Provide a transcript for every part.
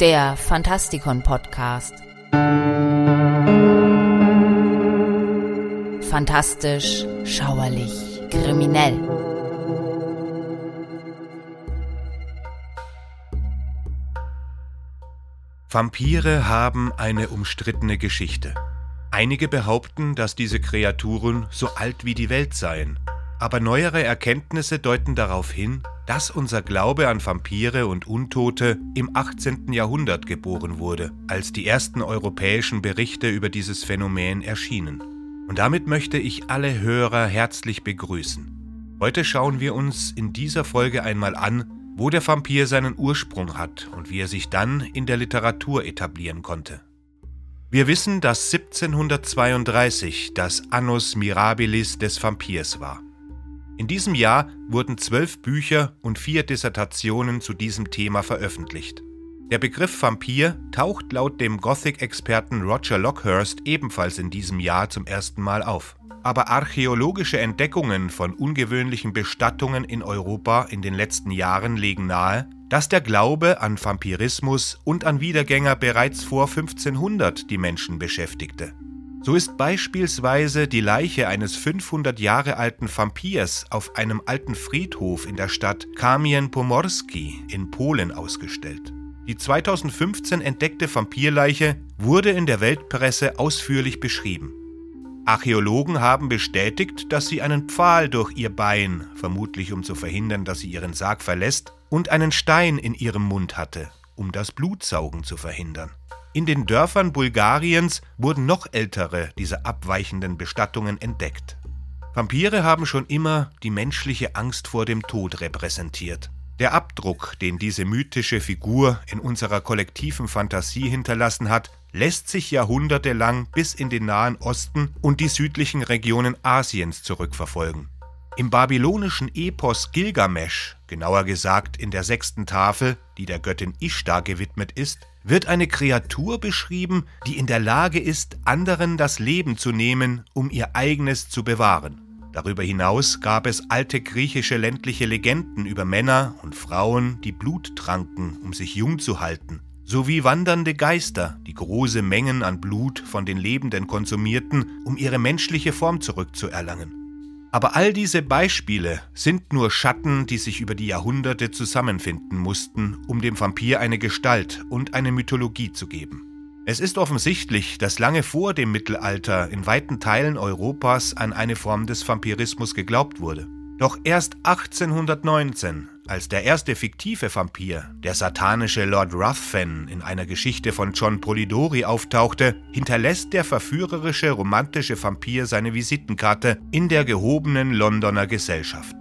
der Fantastikon Podcast. Fantastisch, schauerlich, kriminell. Vampire haben eine umstrittene Geschichte. Einige behaupten, dass diese Kreaturen so alt wie die Welt seien. Aber neuere Erkenntnisse deuten darauf hin, dass unser Glaube an Vampire und Untote im 18. Jahrhundert geboren wurde, als die ersten europäischen Berichte über dieses Phänomen erschienen. Und damit möchte ich alle Hörer herzlich begrüßen. Heute schauen wir uns in dieser Folge einmal an, wo der Vampir seinen Ursprung hat und wie er sich dann in der Literatur etablieren konnte. Wir wissen, dass 1732 das Annus Mirabilis des Vampirs war. In diesem Jahr wurden zwölf Bücher und vier Dissertationen zu diesem Thema veröffentlicht. Der Begriff Vampir taucht laut dem Gothic-Experten Roger Lockhurst ebenfalls in diesem Jahr zum ersten Mal auf. Aber archäologische Entdeckungen von ungewöhnlichen Bestattungen in Europa in den letzten Jahren legen nahe, dass der Glaube an Vampirismus und an Wiedergänger bereits vor 1500 die Menschen beschäftigte. So ist beispielsweise die Leiche eines 500 Jahre alten Vampirs auf einem alten Friedhof in der Stadt Kamien Pomorski in Polen ausgestellt. Die 2015 entdeckte Vampirleiche wurde in der Weltpresse ausführlich beschrieben. Archäologen haben bestätigt, dass sie einen Pfahl durch ihr Bein, vermutlich um zu verhindern, dass sie ihren Sarg verlässt, und einen Stein in ihrem Mund hatte, um das Blutsaugen zu verhindern. In den Dörfern Bulgariens wurden noch ältere dieser abweichenden Bestattungen entdeckt. Vampire haben schon immer die menschliche Angst vor dem Tod repräsentiert. Der Abdruck, den diese mythische Figur in unserer kollektiven Fantasie hinterlassen hat, lässt sich jahrhundertelang bis in den Nahen Osten und die südlichen Regionen Asiens zurückverfolgen. Im babylonischen Epos Gilgamesch, genauer gesagt in der sechsten Tafel, die der Göttin Ishtar gewidmet ist, wird eine Kreatur beschrieben, die in der Lage ist, anderen das Leben zu nehmen, um ihr eigenes zu bewahren. Darüber hinaus gab es alte griechische ländliche Legenden über Männer und Frauen, die Blut tranken, um sich jung zu halten, sowie wandernde Geister, die große Mengen an Blut von den Lebenden konsumierten, um ihre menschliche Form zurückzuerlangen. Aber all diese Beispiele sind nur Schatten, die sich über die Jahrhunderte zusammenfinden mussten, um dem Vampir eine Gestalt und eine Mythologie zu geben. Es ist offensichtlich, dass lange vor dem Mittelalter in weiten Teilen Europas an eine Form des Vampirismus geglaubt wurde. Doch erst 1819, als der erste fiktive Vampir, der satanische Lord Ruthven, in einer Geschichte von John Polidori auftauchte, hinterlässt der verführerische romantische Vampir seine Visitenkarte in der gehobenen Londoner Gesellschaft.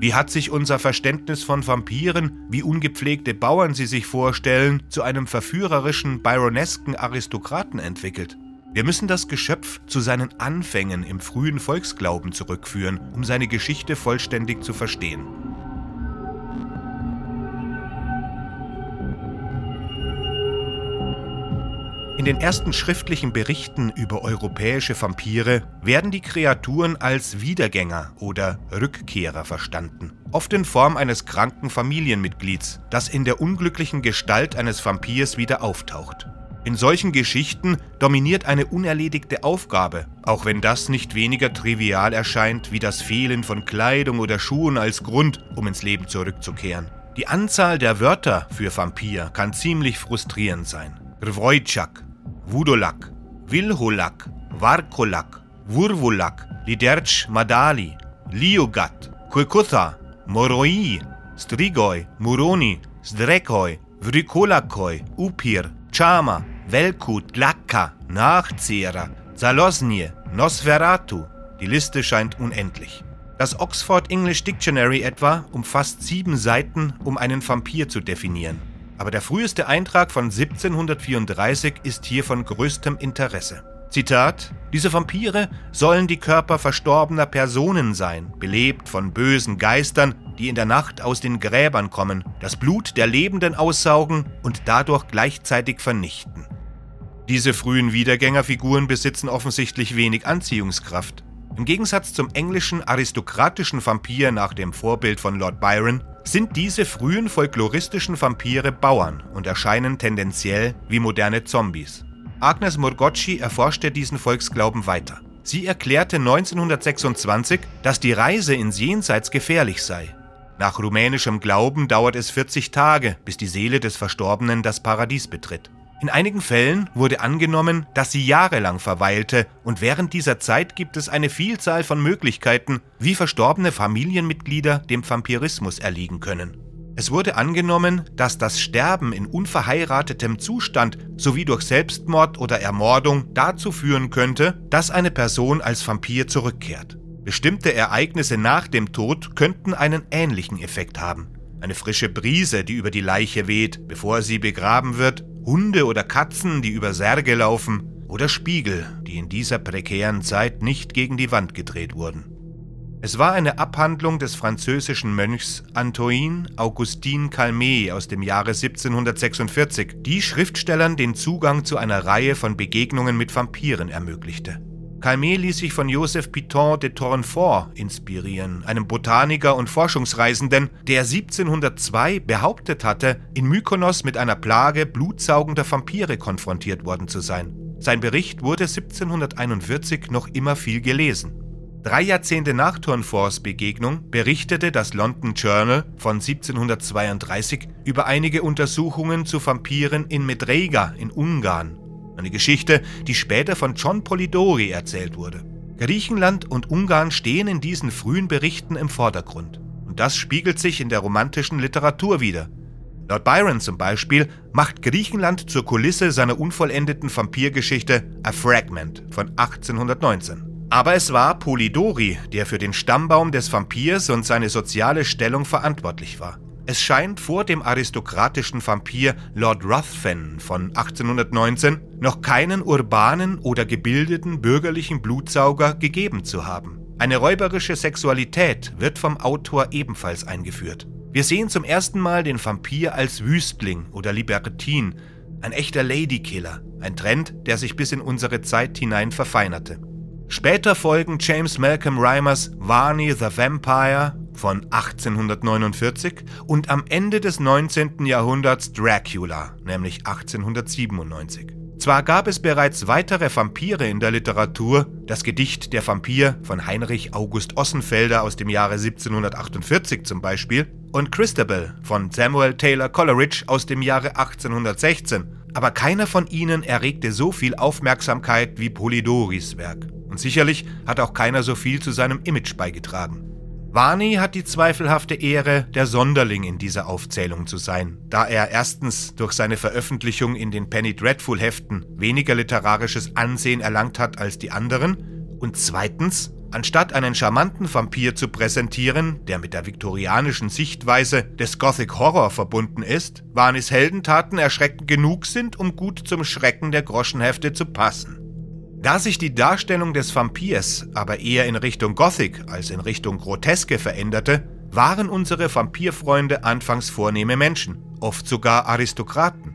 Wie hat sich unser Verständnis von Vampiren, wie ungepflegte Bauern sie sich vorstellen, zu einem verführerischen, byronesken Aristokraten entwickelt? Wir müssen das Geschöpf zu seinen Anfängen im frühen Volksglauben zurückführen, um seine Geschichte vollständig zu verstehen. In den ersten schriftlichen Berichten über europäische Vampire werden die Kreaturen als Wiedergänger oder Rückkehrer verstanden, oft in Form eines kranken Familienmitglieds, das in der unglücklichen Gestalt eines Vampirs wieder auftaucht. In solchen Geschichten dominiert eine unerledigte Aufgabe, auch wenn das nicht weniger trivial erscheint wie das Fehlen von Kleidung oder Schuhen als Grund, um ins Leben zurückzukehren. Die Anzahl der Wörter für Vampir kann ziemlich frustrierend sein. Rvojčak, Vudolak, Vilholak, Varkolak, Vurvulak, Liderch Madali, Liogat, Kuikutha, Moroi, Strigoi, Muroni, Zdrekoi, Vrikolakoi, Upir, Chama, Velkut, Glakka, Nachzehrer, Zalosnie, Nosferatu. Die Liste scheint unendlich. Das Oxford English Dictionary etwa umfasst sieben Seiten, um einen Vampir zu definieren. Aber der früheste Eintrag von 1734 ist hier von größtem Interesse. Zitat: Diese Vampire sollen die Körper verstorbener Personen sein, belebt von bösen Geistern, die in der Nacht aus den Gräbern kommen, das Blut der Lebenden aussaugen und dadurch gleichzeitig vernichten. Diese frühen Wiedergängerfiguren besitzen offensichtlich wenig Anziehungskraft. Im Gegensatz zum englischen aristokratischen Vampir nach dem Vorbild von Lord Byron sind diese frühen folkloristischen Vampire Bauern und erscheinen tendenziell wie moderne Zombies. Agnes Morgocci erforschte diesen Volksglauben weiter. Sie erklärte 1926, dass die Reise ins Jenseits gefährlich sei. Nach rumänischem Glauben dauert es 40 Tage, bis die Seele des Verstorbenen das Paradies betritt. In einigen Fällen wurde angenommen, dass sie jahrelang verweilte und während dieser Zeit gibt es eine Vielzahl von Möglichkeiten, wie verstorbene Familienmitglieder dem Vampirismus erliegen können. Es wurde angenommen, dass das Sterben in unverheiratetem Zustand sowie durch Selbstmord oder Ermordung dazu führen könnte, dass eine Person als Vampir zurückkehrt. Bestimmte Ereignisse nach dem Tod könnten einen ähnlichen Effekt haben. Eine frische Brise, die über die Leiche weht, bevor sie begraben wird, Hunde oder Katzen, die über Särge laufen, oder Spiegel, die in dieser prekären Zeit nicht gegen die Wand gedreht wurden. Es war eine Abhandlung des französischen Mönchs Antoine Augustin Calmet aus dem Jahre 1746, die Schriftstellern den Zugang zu einer Reihe von Begegnungen mit Vampiren ermöglichte. Calmet ließ sich von Joseph Piton de Tournefort inspirieren, einem Botaniker und Forschungsreisenden, der 1702 behauptet hatte, in Mykonos mit einer Plage blutsaugender Vampire konfrontiert worden zu sein. Sein Bericht wurde 1741 noch immer viel gelesen. Drei Jahrzehnte nach Tourneforts Begegnung berichtete das London Journal von 1732 über einige Untersuchungen zu Vampiren in Medrega in Ungarn eine Geschichte, die später von John Polidori erzählt wurde. Griechenland und Ungarn stehen in diesen frühen Berichten im Vordergrund. Und das spiegelt sich in der romantischen Literatur wider. Lord Byron zum Beispiel macht Griechenland zur Kulisse seiner unvollendeten Vampirgeschichte A Fragment von 1819. Aber es war Polidori, der für den Stammbaum des Vampirs und seine soziale Stellung verantwortlich war. Es scheint vor dem aristokratischen Vampir Lord Ruthven von 1819 noch keinen urbanen oder gebildeten bürgerlichen Blutsauger gegeben zu haben. Eine räuberische Sexualität wird vom Autor ebenfalls eingeführt. Wir sehen zum ersten Mal den Vampir als Wüstling oder Libertin, ein echter Ladykiller, ein Trend, der sich bis in unsere Zeit hinein verfeinerte. Später folgen James Malcolm Reimers Varney the Vampire von 1849 und am Ende des 19. Jahrhunderts Dracula, nämlich 1897. Zwar gab es bereits weitere Vampire in der Literatur, das Gedicht Der Vampir von Heinrich August Ossenfelder aus dem Jahre 1748 zum Beispiel, und Christabel von Samuel Taylor Coleridge aus dem Jahre 1816, aber keiner von ihnen erregte so viel Aufmerksamkeit wie Polidoris Werk. Und sicherlich hat auch keiner so viel zu seinem Image beigetragen. Varney hat die zweifelhafte Ehre, der Sonderling in dieser Aufzählung zu sein, da er erstens durch seine Veröffentlichung in den Penny Dreadful Heften weniger literarisches Ansehen erlangt hat als die anderen und zweitens, anstatt einen charmanten Vampir zu präsentieren, der mit der viktorianischen Sichtweise des Gothic Horror verbunden ist, Varneys Heldentaten erschreckend genug sind, um gut zum Schrecken der Groschenhefte zu passen. Da sich die Darstellung des Vampirs aber eher in Richtung Gothic als in Richtung Groteske veränderte, waren unsere Vampirfreunde anfangs vornehme Menschen, oft sogar Aristokraten.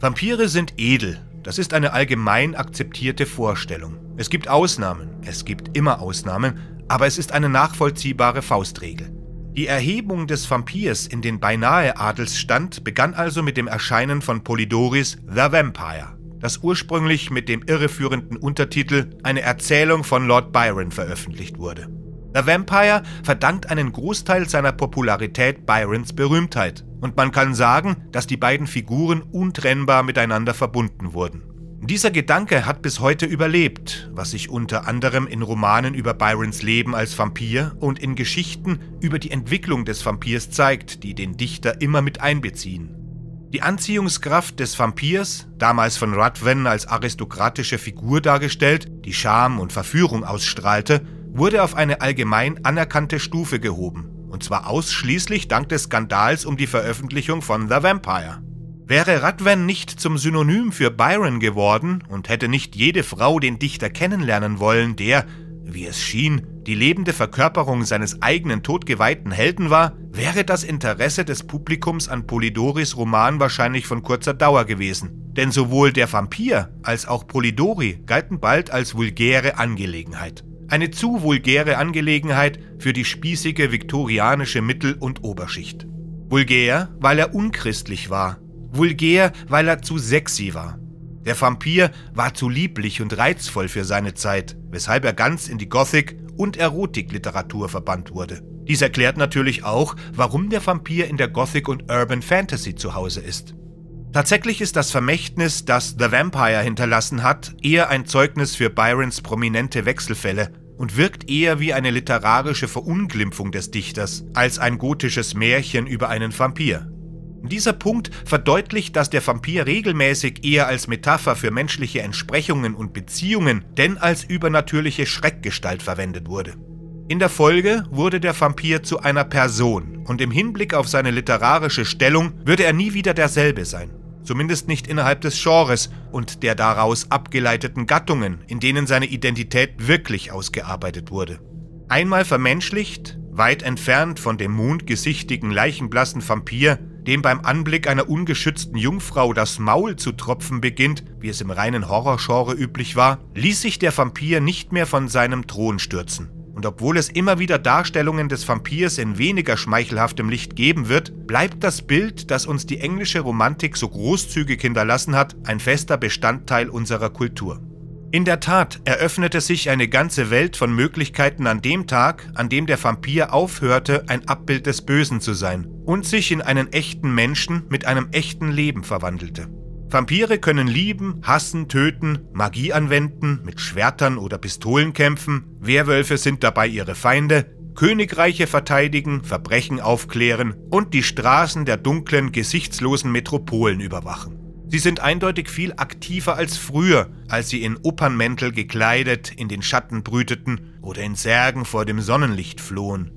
Vampire sind edel, das ist eine allgemein akzeptierte Vorstellung. Es gibt Ausnahmen, es gibt immer Ausnahmen, aber es ist eine nachvollziehbare Faustregel. Die Erhebung des Vampirs in den beinahe Adelsstand begann also mit dem Erscheinen von Polydoris The Vampire das ursprünglich mit dem irreführenden Untertitel Eine Erzählung von Lord Byron veröffentlicht wurde. The Vampire verdankt einen Großteil seiner Popularität Byrons Berühmtheit, und man kann sagen, dass die beiden Figuren untrennbar miteinander verbunden wurden. Dieser Gedanke hat bis heute überlebt, was sich unter anderem in Romanen über Byrons Leben als Vampir und in Geschichten über die Entwicklung des Vampirs zeigt, die den Dichter immer mit einbeziehen. Die Anziehungskraft des Vampirs, damals von Ruthven als aristokratische Figur dargestellt, die Scham und Verführung ausstrahlte, wurde auf eine allgemein anerkannte Stufe gehoben, und zwar ausschließlich dank des Skandals um die Veröffentlichung von The Vampire. Wäre Ruthven nicht zum Synonym für Byron geworden und hätte nicht jede Frau den Dichter kennenlernen wollen, der, wie es schien, die lebende Verkörperung seines eigenen todgeweihten Helden war, wäre das Interesse des Publikums an Polidoris Roman wahrscheinlich von kurzer Dauer gewesen. Denn sowohl der Vampir als auch Polidori galten bald als vulgäre Angelegenheit. Eine zu vulgäre Angelegenheit für die spießige viktorianische Mittel- und Oberschicht. Vulgär, weil er unchristlich war. Vulgär, weil er zu sexy war. Der Vampir war zu lieblich und reizvoll für seine Zeit, weshalb er ganz in die Gothic- und Erotikliteratur verbannt wurde. Dies erklärt natürlich auch, warum der Vampir in der Gothic und Urban Fantasy zu Hause ist. Tatsächlich ist das Vermächtnis, das The Vampire hinterlassen hat, eher ein Zeugnis für Byrons prominente Wechselfälle und wirkt eher wie eine literarische Verunglimpfung des Dichters als ein gotisches Märchen über einen Vampir. Dieser Punkt verdeutlicht, dass der Vampir regelmäßig eher als Metapher für menschliche Entsprechungen und Beziehungen denn als übernatürliche Schreckgestalt verwendet wurde. In der Folge wurde der Vampir zu einer Person und im Hinblick auf seine literarische Stellung würde er nie wieder derselbe sein. Zumindest nicht innerhalb des Genres und der daraus abgeleiteten Gattungen, in denen seine Identität wirklich ausgearbeitet wurde. Einmal vermenschlicht, weit entfernt von dem mondgesichtigen, leichenblassen Vampir, dem beim Anblick einer ungeschützten Jungfrau das Maul zu tropfen beginnt, wie es im reinen Horrorgenre üblich war, ließ sich der Vampir nicht mehr von seinem Thron stürzen. Und obwohl es immer wieder Darstellungen des Vampirs in weniger schmeichelhaftem Licht geben wird, bleibt das Bild, das uns die englische Romantik so großzügig hinterlassen hat, ein fester Bestandteil unserer Kultur. In der Tat eröffnete sich eine ganze Welt von Möglichkeiten an dem Tag, an dem der Vampir aufhörte, ein Abbild des Bösen zu sein und sich in einen echten Menschen mit einem echten Leben verwandelte. Vampire können lieben, hassen, töten, Magie anwenden, mit Schwertern oder Pistolen kämpfen, Werwölfe sind dabei ihre Feinde, Königreiche verteidigen, Verbrechen aufklären und die Straßen der dunklen, gesichtslosen Metropolen überwachen. Sie sind eindeutig viel aktiver als früher, als sie in Opernmäntel gekleidet in den Schatten brüteten oder in Särgen vor dem Sonnenlicht flohen.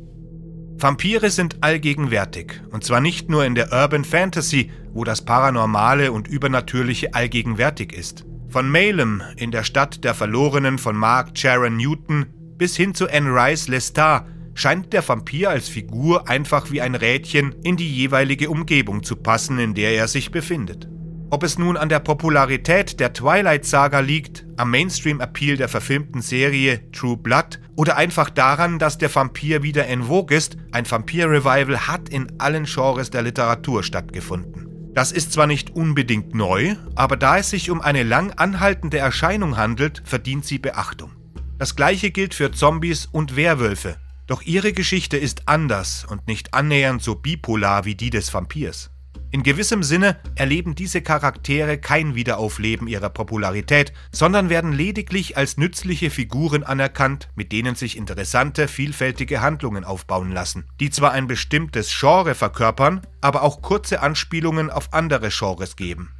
Vampire sind allgegenwärtig, und zwar nicht nur in der Urban Fantasy, wo das Paranormale und Übernatürliche allgegenwärtig ist. Von Malem in der Stadt der Verlorenen von Mark Sharon Newton bis hin zu Anne Rice Lestat scheint der Vampir als Figur einfach wie ein Rädchen in die jeweilige Umgebung zu passen, in der er sich befindet. Ob es nun an der Popularität der Twilight Saga liegt, am Mainstream-Appeal der verfilmten Serie True Blood oder einfach daran, dass der Vampir wieder en vogue ist, ein Vampir-Revival hat in allen Genres der Literatur stattgefunden. Das ist zwar nicht unbedingt neu, aber da es sich um eine lang anhaltende Erscheinung handelt, verdient sie Beachtung. Das gleiche gilt für Zombies und Werwölfe, doch ihre Geschichte ist anders und nicht annähernd so bipolar wie die des Vampirs. In gewissem Sinne erleben diese Charaktere kein Wiederaufleben ihrer Popularität, sondern werden lediglich als nützliche Figuren anerkannt, mit denen sich interessante, vielfältige Handlungen aufbauen lassen, die zwar ein bestimmtes Genre verkörpern, aber auch kurze Anspielungen auf andere Genres geben.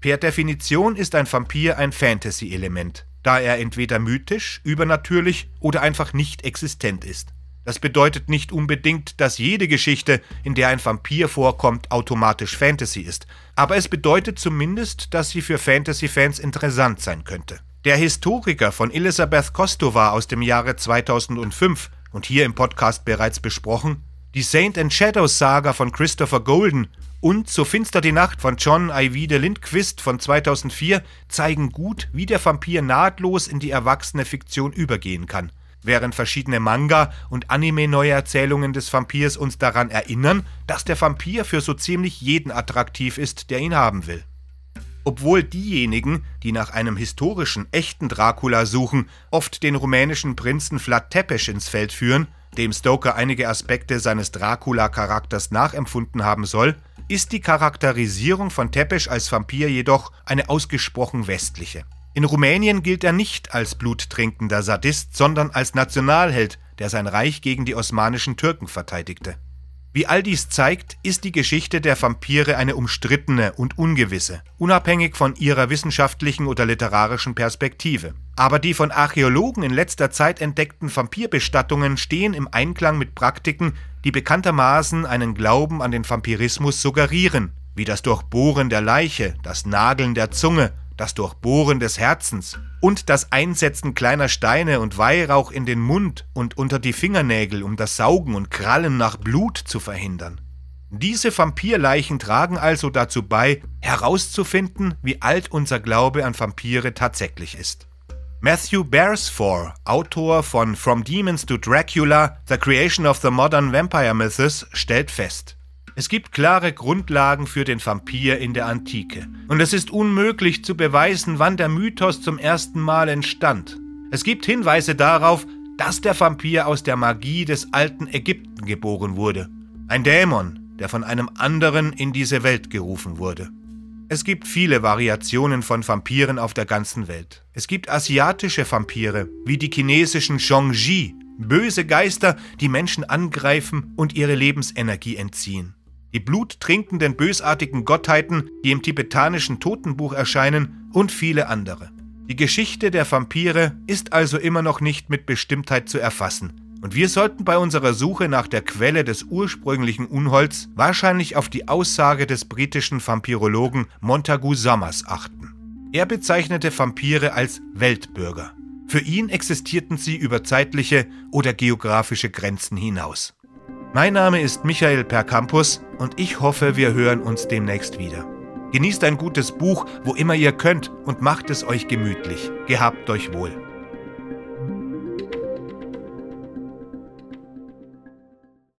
Per Definition ist ein Vampir ein Fantasy-Element, da er entweder mythisch, übernatürlich oder einfach nicht existent ist. Das bedeutet nicht unbedingt, dass jede Geschichte, in der ein Vampir vorkommt, automatisch Fantasy ist, aber es bedeutet zumindest, dass sie für Fantasy-Fans interessant sein könnte. Der Historiker von Elisabeth Kostova aus dem Jahre 2005 und hier im Podcast bereits besprochen, die Saint and Shadows Saga von Christopher Golden und So finster die Nacht von John Ivide Lindquist von 2004 zeigen gut, wie der Vampir nahtlos in die erwachsene Fiktion übergehen kann während verschiedene Manga- und Anime-Neuerzählungen des Vampirs uns daran erinnern, dass der Vampir für so ziemlich jeden attraktiv ist, der ihn haben will. Obwohl diejenigen, die nach einem historischen, echten Dracula suchen, oft den rumänischen Prinzen Vlad Tepes ins Feld führen, dem Stoker einige Aspekte seines Dracula-Charakters nachempfunden haben soll, ist die Charakterisierung von Tepes als Vampir jedoch eine ausgesprochen westliche. In Rumänien gilt er nicht als bluttrinkender Sadist, sondern als Nationalheld, der sein Reich gegen die osmanischen Türken verteidigte. Wie all dies zeigt, ist die Geschichte der Vampire eine umstrittene und ungewisse, unabhängig von ihrer wissenschaftlichen oder literarischen Perspektive. Aber die von Archäologen in letzter Zeit entdeckten Vampirbestattungen stehen im Einklang mit Praktiken, die bekanntermaßen einen Glauben an den Vampirismus suggerieren, wie das Durchbohren der Leiche, das Nageln der Zunge das Durchbohren des Herzens und das Einsetzen kleiner Steine und Weihrauch in den Mund und unter die Fingernägel, um das Saugen und Krallen nach Blut zu verhindern. Diese Vampirleichen tragen also dazu bei, herauszufinden, wie alt unser Glaube an Vampire tatsächlich ist. Matthew Beresford, Autor von From Demons to Dracula, The Creation of the Modern Vampire Mythos, stellt fest, Es gibt klare Grundlagen für den Vampir in der Antike. Und es ist unmöglich zu beweisen, wann der Mythos zum ersten Mal entstand. Es gibt Hinweise darauf, dass der Vampir aus der Magie des alten Ägypten geboren wurde. Ein Dämon, der von einem anderen in diese Welt gerufen wurde. Es gibt viele Variationen von Vampiren auf der ganzen Welt. Es gibt asiatische Vampire, wie die chinesischen Zhongji, böse Geister, die Menschen angreifen und ihre Lebensenergie entziehen. Die bluttrinkenden bösartigen Gottheiten, die im tibetanischen Totenbuch erscheinen und viele andere. Die Geschichte der Vampire ist also immer noch nicht mit Bestimmtheit zu erfassen, und wir sollten bei unserer Suche nach der Quelle des ursprünglichen Unholds wahrscheinlich auf die Aussage des britischen Vampirologen Montagu Summers achten. Er bezeichnete Vampire als Weltbürger. Für ihn existierten sie über zeitliche oder geografische Grenzen hinaus. Mein Name ist Michael Percampus und ich hoffe, wir hören uns demnächst wieder. Genießt ein gutes Buch, wo immer ihr könnt und macht es euch gemütlich. Gehabt euch wohl.